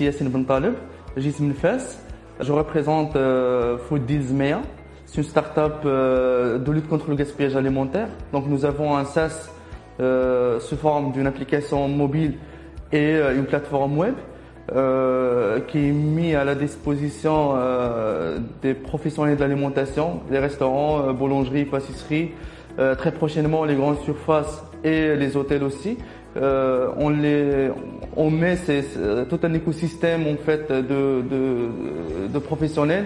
Yassine Ben Talib, Jism Je représente euh, Food Deals Mea. C'est une start-up euh, de lutte contre le gaspillage alimentaire. Donc nous avons un SaaS euh, sous forme d'une application mobile et une plateforme web qui est mise à la disposition des professionnels de l'alimentation, les restaurants, boulangeries, pâtisseries, très prochainement les grandes surfaces et les hôtels aussi. Euh, on les, on met tout un écosystème en fait de, de, de professionnels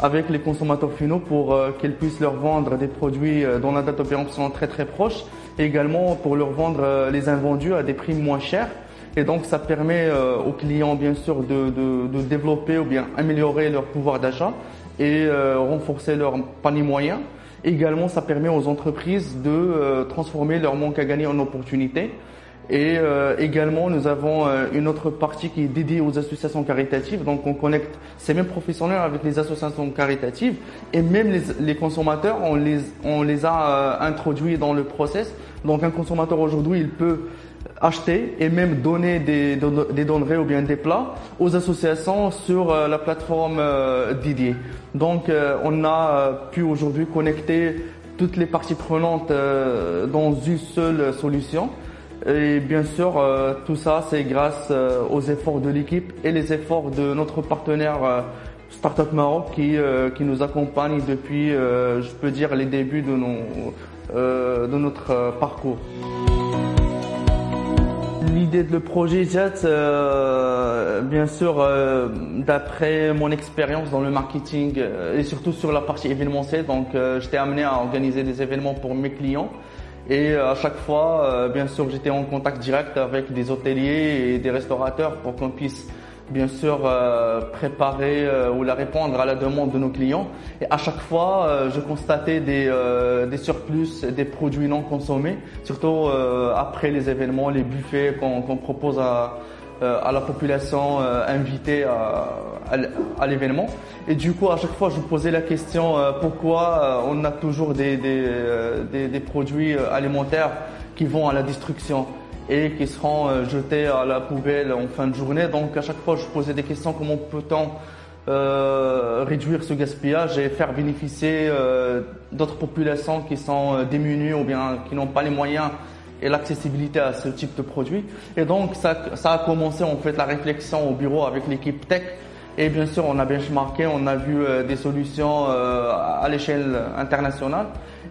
avec les consommateurs finaux pour euh, qu'ils puissent leur vendre des produits euh, dont la date de péremption très très proche et également pour leur vendre euh, les invendus à des prix moins chers. Et donc ça permet aux clients bien sûr de, de, de développer ou bien améliorer leur pouvoir d'achat et renforcer leur panier moyen. Également ça permet aux entreprises de transformer leur manque à gagner en opportunité. Et euh, également, nous avons euh, une autre partie qui est dédiée aux associations caritatives. Donc, on connecte ces mêmes professionnels avec les associations caritatives et même les, les consommateurs, on les, on les a euh, introduits dans le process. Donc, un consommateur aujourd'hui, il peut acheter et même donner des, des donneries ou bien des plats aux associations sur euh, la plateforme euh, dédiée. Donc, euh, on a pu aujourd'hui connecter toutes les parties prenantes dans une seule solution. Et bien sûr, euh, tout ça, c'est grâce euh, aux efforts de l'équipe et les efforts de notre partenaire euh, Startup Maroc qui, qui nous accompagne depuis, je peux dire, les débuts de, nos, de notre parcours. L'idée de le projet Jet, bien sûr, d'après mon expérience dans le marketing et surtout sur la partie événementielle, donc j'étais amené à organiser des événements pour mes clients. Et euh, à chaque fois, euh, bien sûr, j'étais en contact direct avec des hôteliers et des restaurateurs pour qu'on puisse bien sûr euh, préparer ou la répondre à la demande de nos clients. Et à chaque fois, je constatais des, des surplus, des produits non consommés, surtout après les événements, les buffets qu'on propose à, à la population euh, invitée à, l'événement. Et du coup, à chaque fois, je posais la question euh, pourquoi euh, on a toujours des, euh, produits euh, alimentaires qui vont à la destruction et qui seront euh, jetés à la poubelle en fin de journée. Donc à chaque fois, je posais des questions comment peut-on euh, réduire ce gaspillage et faire bénéficier euh, d'autres populations qui sont euh, démunies ou bien qui n'ont pas les moyens et l'accessibilité à ce type de produit. Et donc ça, ça a commencé en fait la réflexion au bureau avec l'équipe tech. Et bien sûr, on a benchmarké, on a vu euh, des solutions euh, à l'échelle internationale.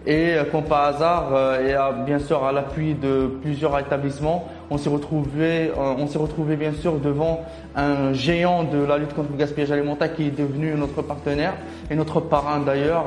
Et euh, comme par hasard, et bien sûr à l'appui de plusieurs établissements, on s'est retrouvé, on s'est retrouvé bien sûr devant un géant de la lutte contre le gaspillage alimentaire qui est devenu notre partenaire et notre parrain d'ailleurs.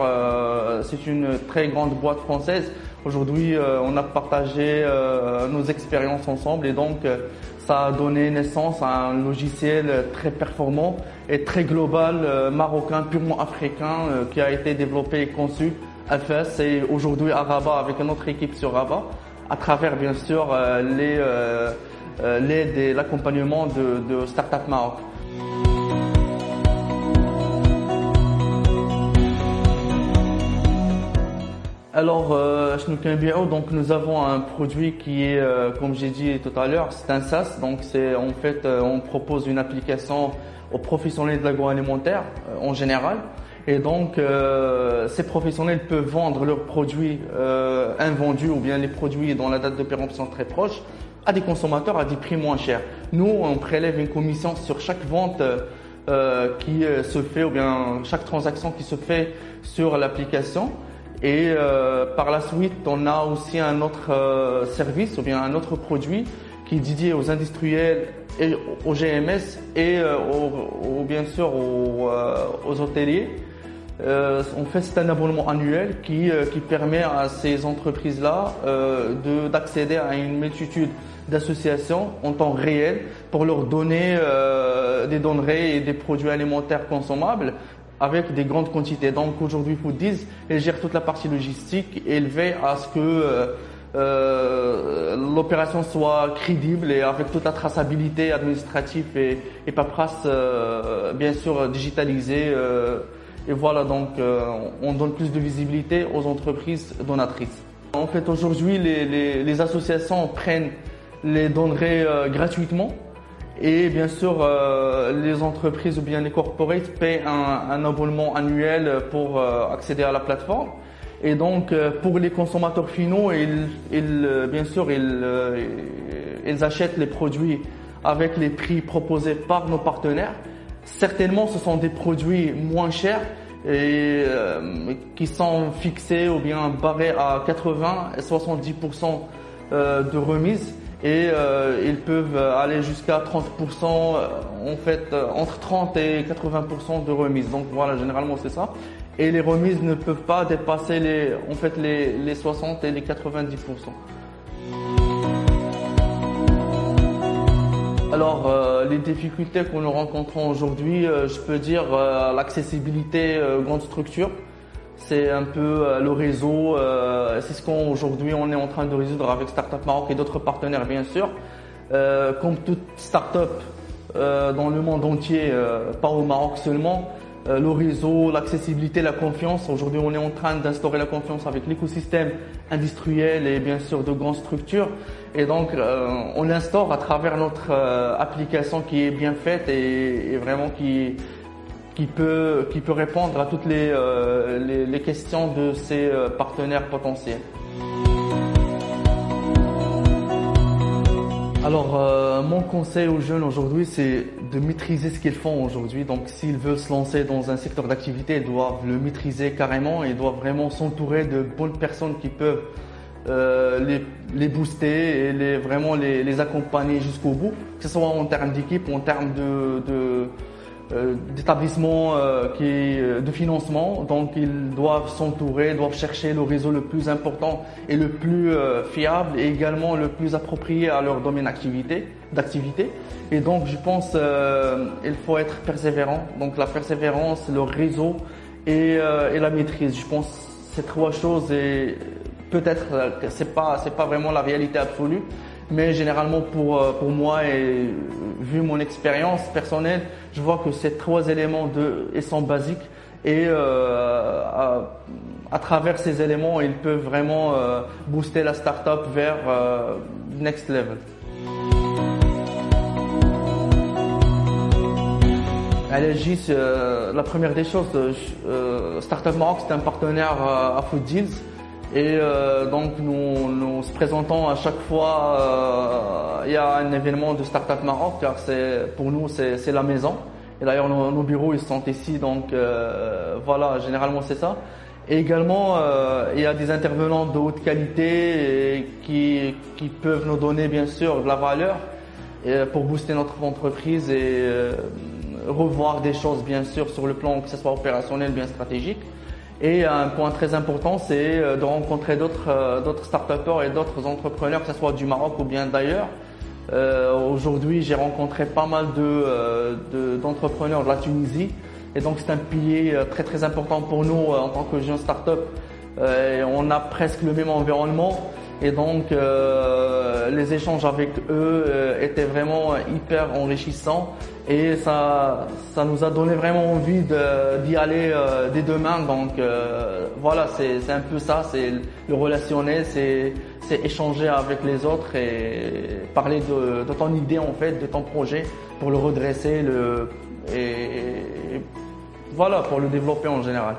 C'est une très grande boîte française. Aujourd'hui, euh, on a partagé euh, nos expériences ensemble et donc euh, ça a donné naissance à un logiciel très performant et très global, marocain, purement africain, qui a été développé et conçu à FS et aujourd'hui à Rabat avec une autre équipe sur Rabat, à travers bien sûr l'aide et l'accompagnement de, de Startup Maroc. Alors, euh, donc nous avons un produit qui est, euh, comme j'ai dit tout à l'heure, c'est un SaaS. Donc, c'est en fait, euh, on propose une application aux professionnels de l'agroalimentaire en général. Et donc, ces professionnels peuvent vendre leurs produits invendus ou bien les produits dont la date de péremption est très proche à des consommateurs à des prix moins chers. Nous, on prélève une commission sur chaque vente euh, qui se fait ou bien chaque transaction qui se fait sur l'application. Et euh, par la suite, on a aussi un autre euh, service ou bien un autre produit qui est dédié aux industriels et aux GMS et euh, aux, bien sûr aux, euh, aux hôteliers. Euh, en fait, c'est un abonnement annuel qui, euh, qui permet à ces entreprises-là de- d'accéder à une multitude d'associations en temps réel pour leur donner des donneries et des produits alimentaires consommables avec des grandes quantités. Donc aujourd'hui, Foodies, elle gère toute la partie logistique et elle veille à ce que euh, euh, l'opération soit crédible et avec toute la traçabilité administrative et, et paperasse, euh, bien sûr, digitalisée. euh, et voilà, donc euh, on donne plus de visibilité aux entreprises donatrices. En fait, aujourd'hui, les, les- les associations prennent les donneries euh, gratuitement Et bien sûr, euh, les entreprises ou bien les corporates paient un, abonnement annuel pour euh, accéder à la plateforme. Et donc, euh, pour les consommateurs finaux, ils, ils bien sûr, ils, ils achètent les produits avec les prix proposés par nos partenaires. Certainement, ce sont des produits moins chers et qui sont fixés ou bien barrés à 80 et 70% de remise et euh, ils peuvent aller jusqu'à 30%, euh, en fait euh, entre 30 et 80% de remise. Donc voilà, généralement c'est ça. Et les remises ne peuvent pas dépasser les, en fait les, les 60 et les 90%. Alors, euh, les difficultés que nous rencontrons aujourd'hui, euh, je peux dire euh, l'accessibilité grande structure c'est un peu euh, le réseau, euh, c'est ce qu'aujourd'hui on est en train de résoudre avec Startup Maroc et d'autres partenaires bien sûr. Euh, comme toute startup dans le monde entier, pas au Maroc seulement, le réseau, l'accessibilité, la confiance. Aujourd'hui, on est en train d'instaurer la confiance avec l'écosystème industriel et bien sûr de grandes structures. Et donc, on l'instaure à travers notre application qui est bien faite et, et vraiment qui qui peut, qui peut répondre à toutes les, euh, les, les, questions de ses euh, partenaires potentiels. Alors, euh, mon conseil aux jeunes aujourd'hui, c'est de maîtriser ce qu'ils font aujourd'hui. Donc, s'ils veulent se lancer dans un secteur d'activité, ils doivent le maîtriser carrément. Ils doivent vraiment s'entourer de bonnes personnes qui peuvent euh, les, les, booster et les, vraiment les, les accompagner jusqu'au bout, que ce soit en termes d'équipe en termes de, de d'établissements euh, qui euh, de financement, donc ils doivent s'entourer, doivent chercher le réseau le plus important et le plus fiable et également le plus approprié à leur domaine d'activité. d'activité. Et donc je pense il faut être persévérant. Donc la persévérance, le réseau et, et la maîtrise. Je pense ces trois choses et peut-être c'est pas c'est pas vraiment la réalité absolue, mais généralement pour, euh, pour moi et vu mon expérience personnelle, je vois que ces trois éléments sont basiques et euh, à, travers ces éléments, ils peuvent vraiment euh, booster la startup vers euh, next level. Euh, la première des choses, euh, Startup Maroc, c'est un partenaire à Food Deals. Et euh, donc nous nous se présentons à chaque fois, euh, il y a un événement de Startup Maroc car c'est pour nous c'est la maison. Et d'ailleurs nos, bureaux ils sont ici donc euh, voilà généralement c'est ça. Et également euh, il y a des intervenants de haute qualité qui qui peuvent nous donner bien sûr de la valeur et pour booster notre entreprise et euh, revoir des choses bien sûr sur le plan que ce soit opérationnel bien stratégique. Et un point très important, c'est euh, de rencontrer d'autres euh, d'autres start et d'autres entrepreneurs, que ce soit du Maroc ou bien d'ailleurs. Euh, Aujourd'hui, j'ai rencontré pas mal de d'entrepreneurs de, la Tunisie, et donc c'est un pilier très très important pour nous en tant que jeune start-up. on a presque le même environnement. Et donc, euh, les échanges avec eux euh, étaient vraiment hyper enrichissants et ça, ça nous a donné vraiment envie d'y aller euh, dès demain. Donc, euh, voilà, c'est un peu ça, c'est le relationnel, c'est échanger avec les autres et parler de, ton idée en fait, de ton projet pour le redresser le, et voilà, pour le développer en général.